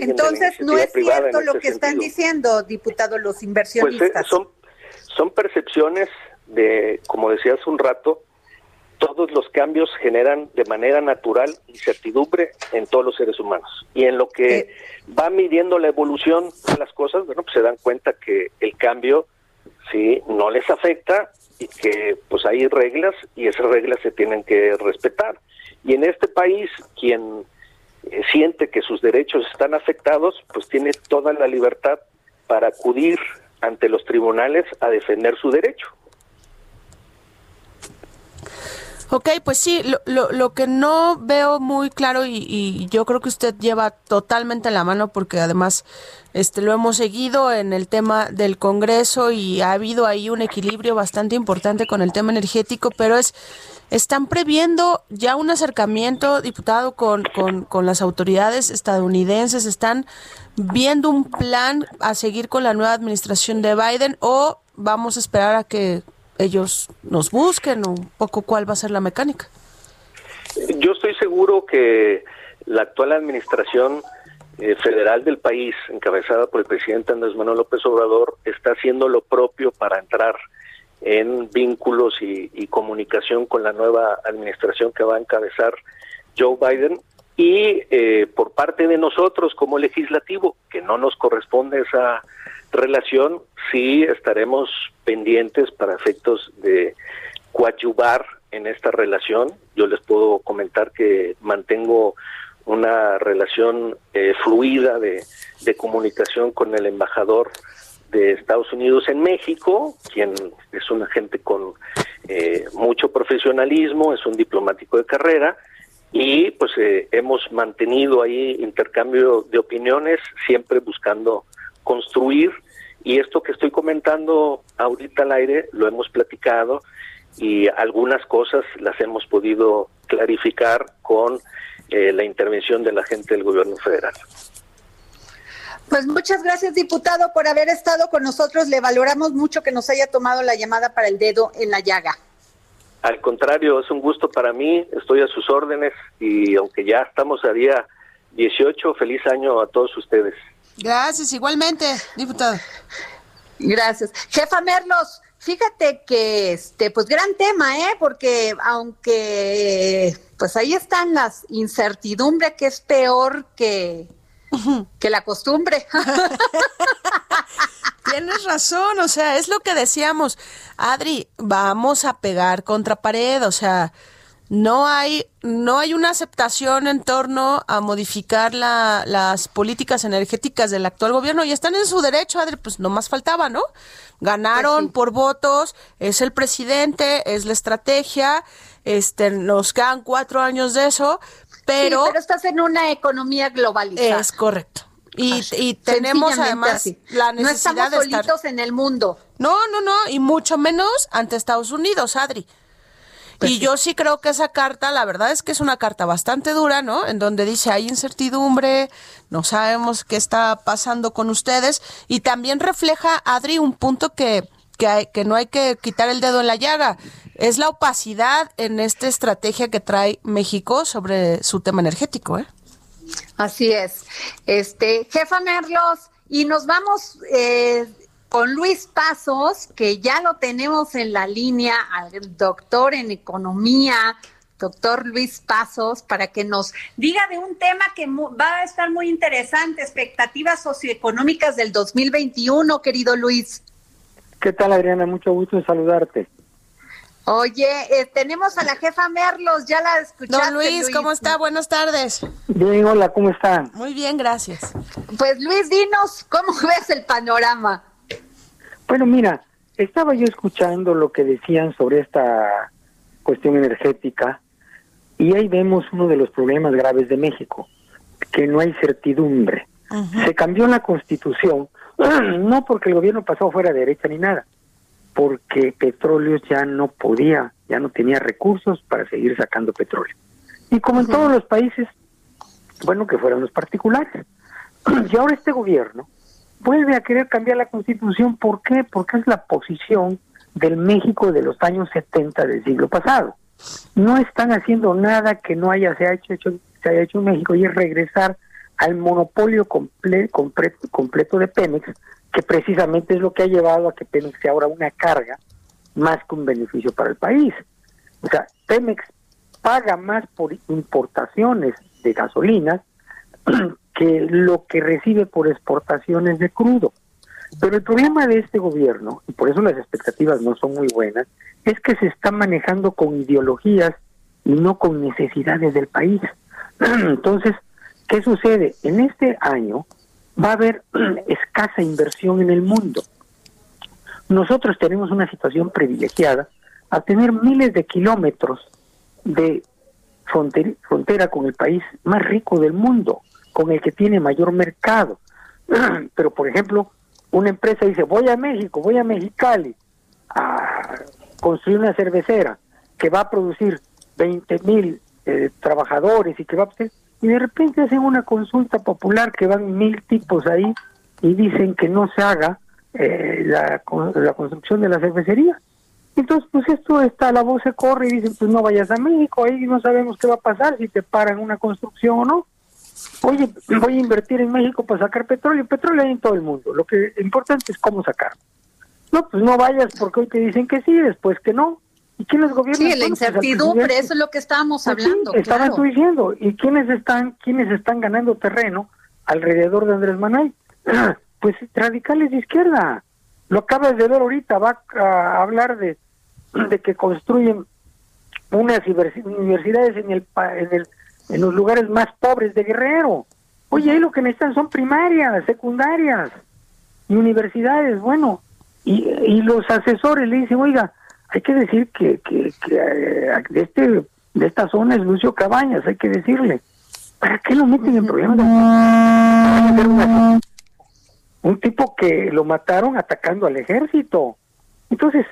Speaker 3: Entonces, no es cierto lo que están diciendo, diputado, los inversionistas.
Speaker 7: Pues, eh, son, son percepciones de, como decía hace un rato, todos los cambios generan de manera natural incertidumbre en todos los seres humanos. Y en lo que eh. va midiendo la evolución de las cosas, bueno, pues se dan cuenta que el cambio sí no les afecta y que pues hay reglas y esas reglas se tienen que respetar. Y en este país quien eh, siente que sus derechos están afectados, pues tiene toda la libertad para acudir ante los tribunales a defender su derecho.
Speaker 6: Ok, pues sí, lo, lo, lo, que no veo muy claro y, y, yo creo que usted lleva totalmente la mano porque además este lo hemos seguido en el tema del Congreso y ha habido ahí un equilibrio bastante importante con el tema energético, pero es están previendo ya un acercamiento, diputado, con, con, con las autoridades estadounidenses, están viendo un plan a seguir con la nueva administración de Biden o vamos a esperar a que ellos nos busquen un poco cuál va a ser la mecánica.
Speaker 7: Yo estoy seguro que la actual administración eh, federal del país, encabezada por el presidente Andrés Manuel López Obrador, está haciendo lo propio para entrar en vínculos y, comunicación con la nueva administración que va a encabezar Joe Biden y eh, por parte de nosotros como legislativo, que no nos corresponde esa relación, sí estaremos pendientes para efectos de coadyuvar en esta relación. Yo les puedo comentar que mantengo una relación eh, fluida de, comunicación con el embajador de Estados Unidos en México, quien es un agente con eh, mucho profesionalismo, es un diplomático de carrera, y pues eh, hemos mantenido ahí intercambio de opiniones, siempre buscando construir y esto que estoy comentando ahorita al aire lo hemos platicado y algunas cosas las hemos podido clarificar con eh, la intervención de la gente del gobierno federal.
Speaker 3: Pues muchas gracias, diputado, por haber estado con nosotros. Le valoramos mucho que nos haya tomado la llamada para el dedo en la llaga.
Speaker 7: Al contrario, es un gusto para mí, estoy a sus órdenes y aunque ya estamos a día 18, feliz año a todos ustedes.
Speaker 6: Gracias, igualmente, diputado.
Speaker 3: Gracias. Jefa Merlos, fíjate que este, pues gran tema, ¿eh? Porque aunque pues ahí están las incertidumbres que es peor que, que la costumbre. (laughs)
Speaker 6: Tienes razón, o sea, es lo que decíamos, Adri, vamos a pegar contra pared, o sea, no hay, no hay una aceptación en torno a modificar la, las políticas energéticas del actual gobierno y están en su derecho, Adri, pues no más faltaba, ¿no? Ganaron pues por votos, es el presidente, es la estrategia, este, nos quedan cuatro años de eso, pero...
Speaker 3: pero estás en una economía globalizada.
Speaker 6: Es correcto. Y, y tenemos además la necesidad
Speaker 3: no estamos
Speaker 6: de
Speaker 3: solitos en el mundo.
Speaker 6: No, no, no, y mucho menos ante Estados Unidos, Adri. Pues y yo sí creo que esa carta, la verdad es que es una carta bastante dura, ¿no? En donde dice hay incertidumbre, no sabemos qué está pasando con ustedes y también refleja, Adri, un punto que, que, hay, que no hay que quitar el dedo en la llaga. Es la opacidad en esta estrategia que trae México sobre su tema energético, ¿eh?
Speaker 3: Así es. Este, jefa Merlos, y nos vamos eh, con Luis Pasos, que ya lo tenemos en la línea, al doctor en economía, doctor Luis Pasos, para que nos diga de un tema que va a estar muy interesante, expectativas socioeconómicas del 2021, querido Luis.
Speaker 8: ¿Qué tal, Adriana? Mucho gusto en saludarte.
Speaker 9: Oye, eh, tenemos a la jefa Merlos, ya la escuchaste.
Speaker 6: Don Luis, ¿cómo está? Buenas tardes.
Speaker 8: Bien, hola, ¿cómo están?
Speaker 6: Muy bien, gracias.
Speaker 9: Pues Luis, dinos, ¿cómo (laughs) ves el panorama?
Speaker 8: Bueno, mira, estaba yo escuchando lo que decían sobre esta cuestión energética y ahí vemos uno de los problemas graves de México, que no hay certidumbre. Se cambió la constitución, (clears throat) no porque el gobierno pasó fuera de derecha ni nada, porque petróleo ya no podía, ya no tenía recursos para seguir sacando petróleo. Y como en todos los países, bueno, que fueran los particulares. (clears throat) Y ahora este gobierno vuelve a querer cambiar la constitución. ¿Por qué? Porque es la posición del México de los años 70 del siglo pasado. No están haciendo nada que no haya se, hecho, hecho, se haya hecho en México y es regresar al monopolio comple, completo, completo de Pemex, que precisamente es lo que ha llevado a que Pemex sea ahora una carga más que un beneficio para el país. O sea, Pemex paga más por importaciones de gasolinas (clears throat) que lo que recibe por exportaciones de crudo. Pero el problema de este gobierno, y por eso las expectativas no son muy buenas, es que se está manejando con ideologías y no con necesidades del país. (clears throat) Entonces, ¿qué sucede? En este año va a haber (clears throat) escasa inversión en el mundo. Nosotros tenemos una situación privilegiada a tener miles de kilómetros de frontera, con el país más rico del mundo, con el que tiene mayor mercado. (clears throat) Pero, por ejemplo, una empresa dice, voy a México, voy a Mexicali a construir una cervecera que va a producir 20 mil eh, trabajadores y que va a y de repente hacen una consulta popular que van mil tipos ahí y dicen que no se haga eh, la, la construcción de la cervecería. Entonces, pues esto está, la voz se corre y dicen, pues no vayas a México, ahí no sabemos qué va a pasar, si te paran una construcción o no. Oye, voy a invertir en México para sacar petróleo, petróleo hay en todo el mundo, lo que importante es cómo sacar. No, pues no vayas porque hoy te dicen que sí, después que no. ¿Y quiénes gobiernan?
Speaker 9: Sí, la
Speaker 8: pues,
Speaker 9: incertidumbre, eso es lo que estábamos
Speaker 8: Pues sí,
Speaker 9: hablando.
Speaker 8: estabas
Speaker 9: claro.
Speaker 8: tú diciendo. ¿Y quiénes están, quiénes están ganando terreno alrededor de Andrés Manuel? (clears throat) Pues radicales de izquierda. Lo acabas de ver ahorita, va a hablar de, de que construyen unas universi- universidades en el, en el en los lugares más pobres de Guerrero. Oye, ahí lo que necesitan son primarias, secundarias y universidades. Bueno, y, y los asesores le dicen, oiga, hay que decir que, que, que, eh, de este de esta zona es Lucio Cabañas, hay que decirle. ¿Para qué lo meten en problemas? Un tipo que lo mataron atacando al ejército. Entonces,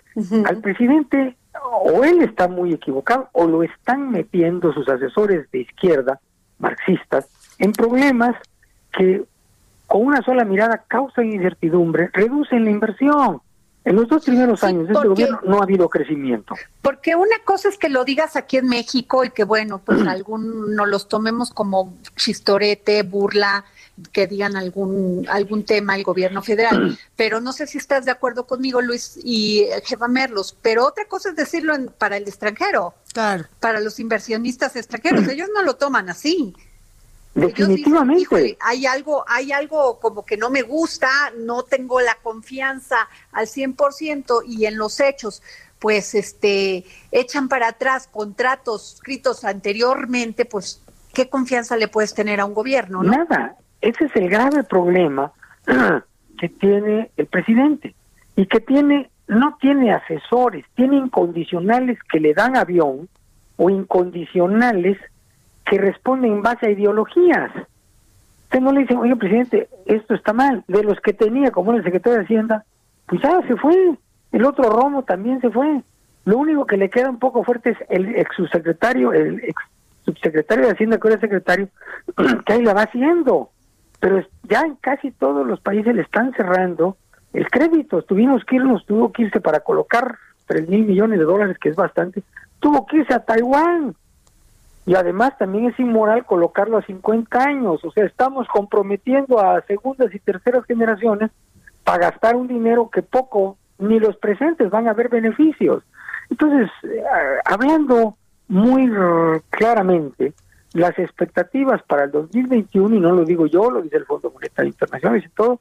Speaker 8: al presidente o él está muy equivocado o lo están metiendo sus asesores de izquierda, marxistas, en problemas que con una sola mirada causan incertidumbre, reducen la inversión. En los dos primeros años de este
Speaker 9: porque-
Speaker 8: gobierno no ha habido crecimiento.
Speaker 9: Porque una cosa es que lo digas aquí en México y que, bueno, pues (clears throat) algún, nos los tomemos como chistorete, burla, que digan algún, algún tema el gobierno federal. (clears throat) Pero no sé si estás de acuerdo conmigo, Luis y Jefa Merlos. Pero otra cosa es decirlo en- para el extranjero,
Speaker 6: Claro.
Speaker 9: para los inversionistas extranjeros. Ellos no lo toman así. Ellos dicen,
Speaker 8: Definitivamente.
Speaker 9: "Híjole, hay algo, hay algo como que no me gusta, no tengo la confianza al 100% y en los hechos, pues este echan para atrás contratos escritos anteriormente, pues qué confianza le puedes tener a un gobierno, ¿no?
Speaker 8: Nada. Ese es el grave problema (clears throat) que tiene el presidente y que tiene no tiene asesores, tiene incondicionales que le dan avión o incondicionales que responden en base a ideologías. Usted no le dicen, oye, presidente, esto está mal. De los que tenía, como el secretario de Hacienda, pues ya se fue. El otro Romo también se fue. Lo único que le queda un poco fuerte es el ex subsecretario, el ex subsecretario de Hacienda, que es secretario, (clears throat) que ahí la va haciendo. Pero ya en casi todos los países le están cerrando el crédito. Tuvimos que irnos, tuvo que irse para colocar tres mil millones de dólares, que es bastante. Tuvo que irse a Taiwán. Y además también es inmoral colocarlo a 50 años. O sea, estamos comprometiendo a segundas y terceras generaciones para gastar un dinero que poco ni los presentes van a ver beneficios. Entonces, eh, hablando muy claramente, las expectativas para el 2021, y no lo digo yo, lo dice el Fondo Monetario Internacional, dice todo,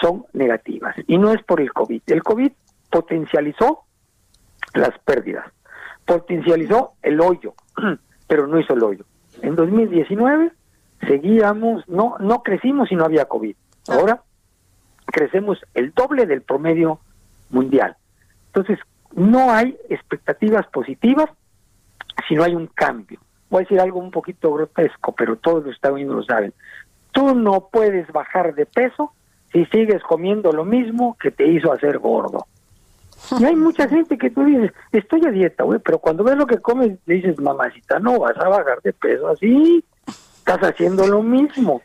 Speaker 8: son negativas. Y no es por el COVID. El COVID potencializó las pérdidas. potencializó el hoyo, (clears throat) pero no hizo el hoyo. En 2019 seguíamos, no, no crecimos y no había COVID. Ahora crecemos el doble del promedio mundial. Entonces, no hay expectativas positivas si no hay un cambio. Voy a decir algo un poquito grotesco, pero todos los Estados Unidos lo saben. Tú no puedes bajar de peso si sigues comiendo lo mismo que te hizo hacer gordo. Y hay mucha gente que tú dices, estoy a dieta, güey, pero cuando ves lo que comes, le dices, mamacita, no vas a bajar de peso así, estás haciendo lo mismo.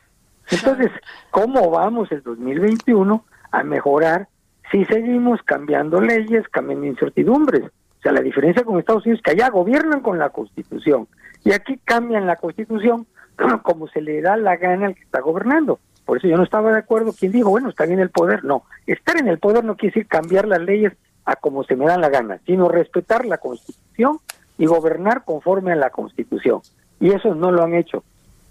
Speaker 8: Entonces, ¿cómo vamos el 2021 a mejorar si seguimos cambiando leyes, cambiando incertidumbres? O sea, la diferencia con Estados Unidos es que allá gobiernan con la Constitución y aquí cambian la Constitución (clears throat) como se le da la gana al que está gobernando. Por eso yo no estaba de acuerdo. ¿Quién dijo, bueno, está en el poder? No, estar en el poder no quiere decir cambiar las leyes a como se me da la gana, sino respetar la Constitución y gobernar conforme a la Constitución. Y eso no lo han hecho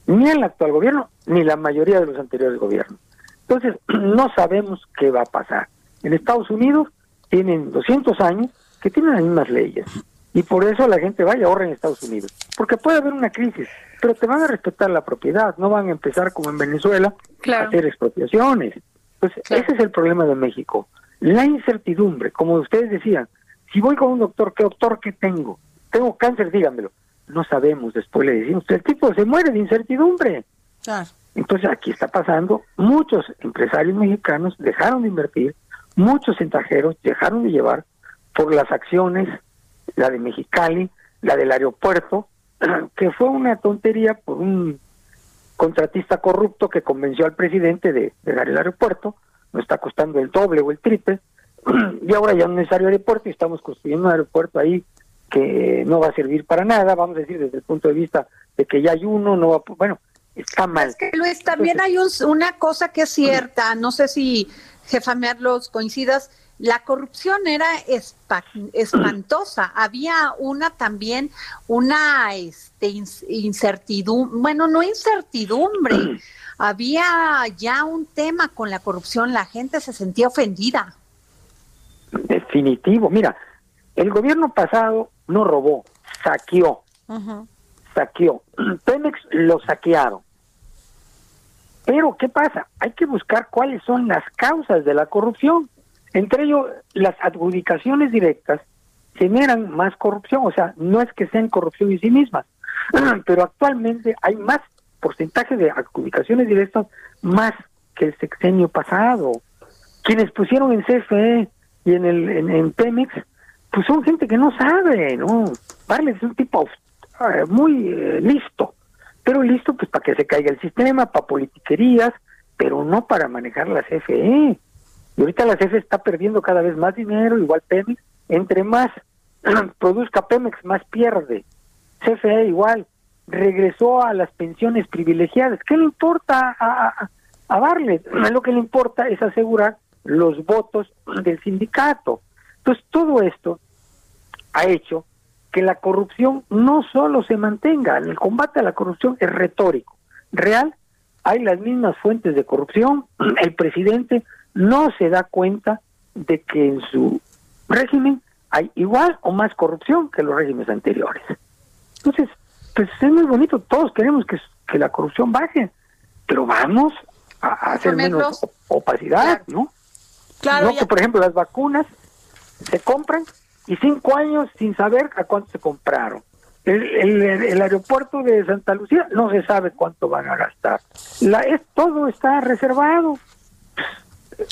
Speaker 8: ni el actual gobierno ni la mayoría de los anteriores gobiernos. Entonces, (clears throat) no sabemos qué va a pasar. En Estados Unidos tienen 200 años que tienen las mismas leyes. Y por eso la gente va y ahorra en Estados Unidos. Porque puede haber una crisis, pero te van a respetar la propiedad, no van a empezar como en Venezuela a hacer expropiaciones. Pues ese es el problema de México. La incertidumbre, como ustedes decían, si voy con un doctor, ¿qué doctor que tengo? Tengo cáncer, dígamelo. No sabemos, después le decimos, el tipo se muere de incertidumbre. Entonces aquí está pasando, muchos empresarios mexicanos dejaron de invertir, muchos centajeros dejaron de llevar por las acciones, la de Mexicali, la del aeropuerto, (clears throat) que fue una tontería por un contratista corrupto que convenció al presidente de, dar el aeropuerto, nos está costando el doble o el triple, (clears throat) y ahora ya no es necesario aeropuerto y estamos construyendo un aeropuerto ahí que no va a servir para nada, vamos a decir desde el punto de vista de que ya hay uno, no va, bueno, está mal.
Speaker 9: Es que Luis, también hay una cosa que es cierta, no sé si jefa Merlos coincidas, la corrupción era espantosa. (clears throat) Había una también, una este, incertidumbre, bueno, no incertidumbre, (clears throat) había ya un tema con la corrupción, la gente se sentía ofendida.
Speaker 8: Definitivo, mira, el gobierno pasado no robó, saqueó, saqueó. (clears throat) Pemex lo saquearon. Pero, ¿qué pasa? Hay que buscar cuáles son las causas de la corrupción. Entre ellos, las adjudicaciones directas generan más corrupción, o sea, no es que sean corrupción en sí mismas, (clears throat) pero actualmente hay más porcentaje de adjudicaciones directas más que el sexenio pasado. Quienes pusieron en CFE y en el en, Pemex, pues son gente que no sabe, ¿no? Vale, es un tipo eh, muy eh, listo, pero listo pues para que se caiga el sistema, para politiquerías, pero no para manejar la CFE. Y ahorita la CFE está perdiendo cada vez más dinero, igual Pemex. Entre más (clears throat) produzca Pemex, más pierde. CFE igual. Regresó a las pensiones privilegiadas. ¿Qué le importa a, a, darle? (clears throat) Lo que le importa es asegurar los votos del sindicato. Entonces, todo esto ha hecho que la corrupción no solo se mantenga, el combate a la corrupción es retórico. Real, hay las mismas fuentes de corrupción, (clears throat) el presidente no se da cuenta de que en su régimen hay igual o más corrupción que los regímenes anteriores. Entonces, pues es muy bonito, todos queremos que, que la corrupción baje, pero vamos a, hacer menos opacidad, ¿no? Claro, no que, por ejemplo, las vacunas se compran y cinco años sin saber a cuánto se compraron. El, el, aeropuerto de Santa Lucía no se sabe cuánto van a gastar. La, es, todo está reservado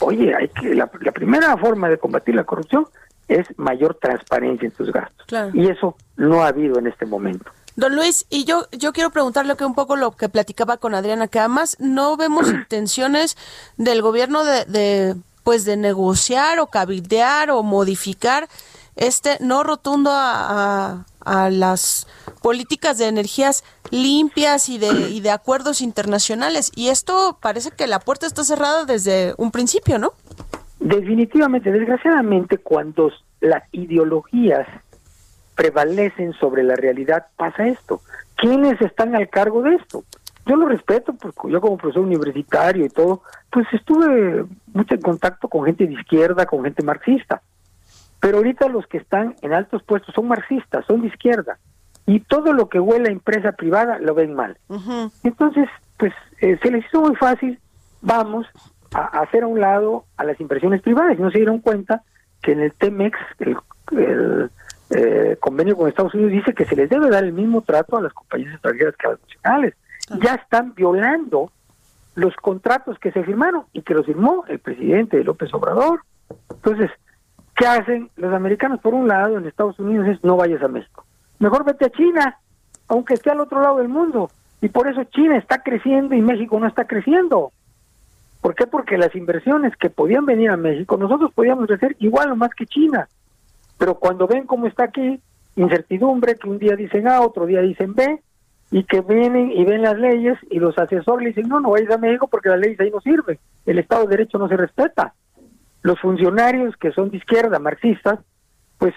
Speaker 8: oye, hay que la, primera forma de combatir la corrupción es mayor transparencia en tus gastos. Y eso no ha habido en este momento.
Speaker 6: Don Luis, y yo, yo quiero preguntarle que un poco lo que platicaba con Adriana, que además no vemos (clears throat) intenciones del gobierno de, de, pues de negociar o cabildear o modificar este no rotundo a, a las políticas de energías limpias y de, y de acuerdos internacionales. Y esto parece que la puerta está cerrada desde un principio, ¿no?
Speaker 8: Definitivamente, desgraciadamente, cuando las ideologías prevalecen sobre la realidad, pasa esto. ¿Quiénes están al cargo de esto? Yo lo respeto, porque yo como profesor universitario y todo, pues estuve mucho en contacto con gente de izquierda, con gente marxista. Pero ahorita los que están en altos puestos son marxistas, son de izquierda. Y todo lo que huele a empresa privada lo ven mal. Entonces, pues eh, se les hizo muy fácil, vamos a, hacer a un lado a las inversiones privadas. Y no se dieron cuenta que en el TEMEX, el, el eh, convenio con Estados Unidos, dice que se les debe dar el mismo trato a las compañías extranjeras que a las nacionales. Ya están violando los contratos que se firmaron y que los firmó el presidente López Obrador. Entonces, ¿qué hacen los americanos? Por un lado, en Estados Unidos es no vayas a México. Mejor vete a China, aunque esté al otro lado del mundo. Y por eso China está creciendo y México no está creciendo. ¿Por qué? Porque las inversiones que podían venir a México, nosotros podíamos crecer igual o más que China. Pero cuando ven cómo está aquí, incertidumbre, que un día dicen A, otro día dicen B, y que vienen y ven las leyes y los asesores le dicen, no, no vayas a México porque las leyes ahí no sirven, el Estado de Derecho no se respeta. Los funcionarios que son de izquierda, marxistas, pues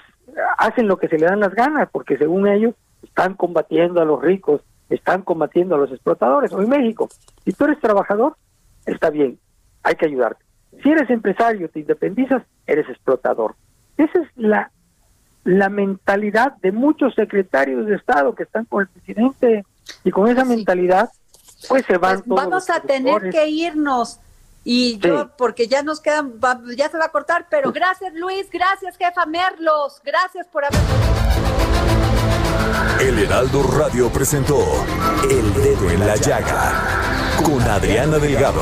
Speaker 8: hacen lo que se le dan las ganas, porque según ellos están combatiendo a los ricos, están combatiendo a los explotadores. En México, si tú eres trabajador, está bien, hay que ayudarte. Si eres empresario, te independizas, eres explotador. Esa es la, la mentalidad de muchos secretarios de Estado que están con el presidente. Y con esa mentalidad, pues se van
Speaker 9: pues Vamos a tener que irnos. Y yo, porque ya nos quedan, ya se va a cortar, pero gracias Luis, gracias jefa Merlos, gracias por haber...
Speaker 1: El Heraldo Radio presentó El Dedo en la Llaga con Adriana Delgado.